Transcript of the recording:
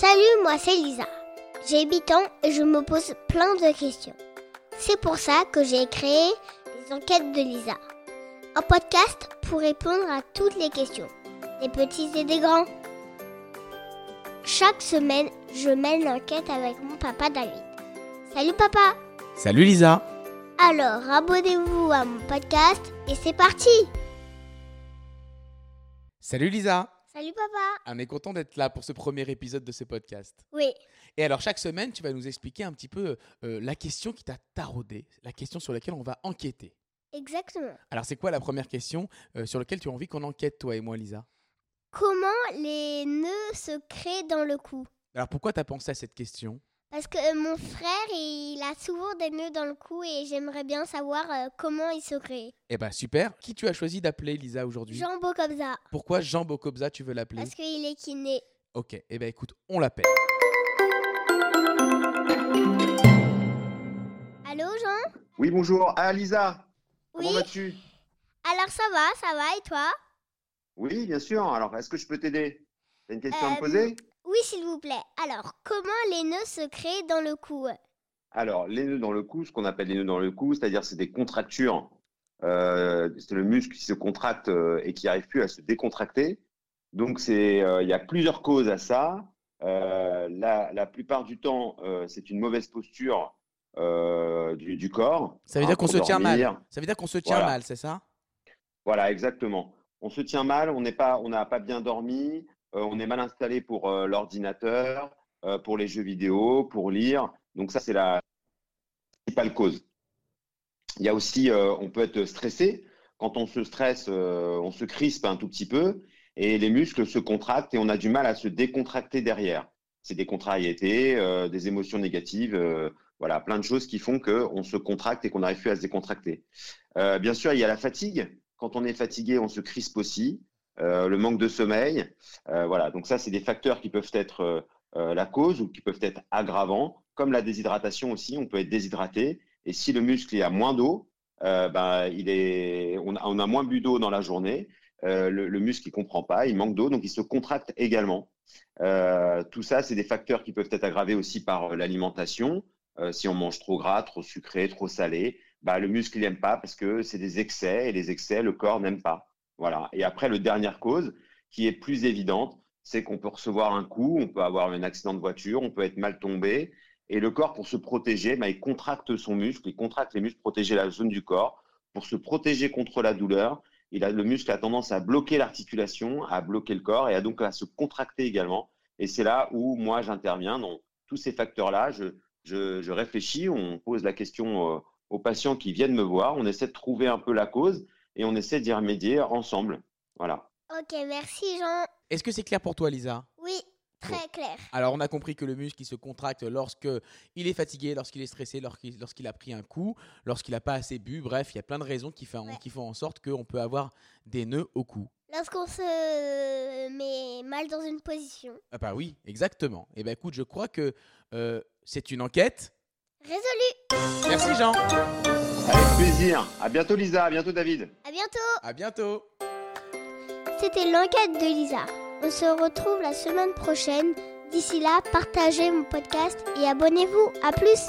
Salut, moi c'est Lisa. J'ai 8 ans et je me pose plein de questions. C'est pour ça que j'ai créé les enquêtes de Lisa. Un podcast pour répondre à toutes les questions, des petits et des grands. Chaque semaine, je mène l'enquête avec mon papa David. Salut papa Salut Lisa Alors abonnez-vous à mon podcast et c'est parti Salut Lisa Salut papa On est content d'être là pour ce premier épisode de ce podcast. Oui, Et alors chaque semaine, tu vas nous expliquer un petit peu euh, la question qui t'a taraudé, la question sur laquelle on va enquêter. exactement. Alors c'est quoi la première question euh, sur laquelle tu as envie qu'on enquête, toi et moi, Lisa? Comment les nœuds se créent dans le cou? Alors pourquoi tu as pensé à cette question? Parce que euh, mon frère, il a souvent des nœuds dans le cou et j'aimerais bien savoir euh, comment ils se créent. Eh ben super. Qui tu as choisi d'appeler Lisa aujourd'hui? Jean Bocobza, Pourquoi Jean Bocobza tu veux l'appeler? Parce qu'il est kiné. Ok, eh ben écoute, on l'appelle. Allô Jean? Oui, bonjour. Ah, Lisa, Oui. comment vas-tu? Alors ça va, ça va et toi? Oui, bien sûr. Alors, est-ce que je peux t'aider? T'as une question à Euh, me poser? Oui s'il vous plaît. Alors, comment les nœuds se créent dans le cou? Alors, les nœuds dans le cou, ce qu'on appelle les nœuds dans le cou, c'est-à-dire c'est des contractures. Euh, c'est le muscle qui se contracte euh, et qui n'arrive plus à se décontracter. Donc, c'est, euh, il y a plusieurs causes à ça. Euh, la, la plupart du temps, euh, c'est une mauvaise posture euh, du, du corps. Ça veut hein, dire qu'on se tient mal. Ça veut dire qu'on se tient Voilà. mal, c'est ça? Voilà, exactement. On se tient mal, on n'est pas, on n'a pas bien dormi, on est mal installé pour euh, l'ordinateur, euh, pour les jeux vidéo, pour lire. Donc ça, c'est la principale cause. Il y a aussi, euh, on peut être stressé. Quand on se stresse, euh, on se crispe un tout petit peu et les muscles se contractent et on a du mal à se décontracter derrière. C'est des contrariétés, euh, des émotions négatives, euh, voilà, plein de choses qui font qu'on se contracte et qu'on n'arrive plus à se décontracter. Euh, bien sûr, il y a la fatigue. Quand on est fatigué, on se crispe aussi. Euh, le manque de sommeil. Euh, voilà, donc ça, c'est des facteurs qui peuvent être euh, la cause ou qui peuvent être aggravants, comme la déshydratation aussi. On peut être déshydraté. Et si le muscle est à moins d'eau, ben, il est, on, a, a moins bu d'eau dans la journée. Le, le muscle, il comprend pas, il manque d'eau, donc il se contracte également. Tout ça, c'est des facteurs qui peuvent être aggravés aussi par l'alimentation. Si on mange trop gras, trop sucré, trop salé, bah, le muscle, il n'aime pas parce que c'est des excès et les excès, le corps n'aime pas. Voilà. Et après, le dernière cause, qui est plus évidente, c'est qu'on peut recevoir un coup, on peut avoir un accident de voiture, on peut être mal tombé. Et le corps, pour se protéger, bah, il contracte son muscle, il contracte les muscles, protéger la zone du corps. Pour se protéger contre la douleur, il a, le muscle a tendance à bloquer l'articulation, à bloquer le corps et à donc à se contracter également. Et c'est là où moi j'interviens. Dans tous ces facteurs-là, je, je, réfléchis, on pose la question euh, aux patients qui viennent me voir, on essaie de trouver un peu la cause et on essaie d'y remédier ensemble. Voilà. Ok, merci Jean. Est-ce que c'est clair pour toi, Lisa? Oui, très clair. Alors, on a compris que le muscle il se contracte lorsque il est fatigué, lorsqu'il est stressé, lorsqu'il a pris un coup, lorsqu'il n'a pas assez bu. Bref, il y a plein de raisons qui font, Ouais. qui font en sorte qu'on peut avoir des nœuds au cou. Lorsqu'on se met mal dans une position. Ah bah oui, exactement. Et ben écoute, je crois que euh, c'est une enquête. Résolu Merci Jean. Avec plaisir. À bientôt Lisa, à bientôt David. À bientôt À bientôt. C'était l'enquête de Lisa. On se retrouve la semaine prochaine. D'ici là, partagez mon podcast et abonnez-vous. À plus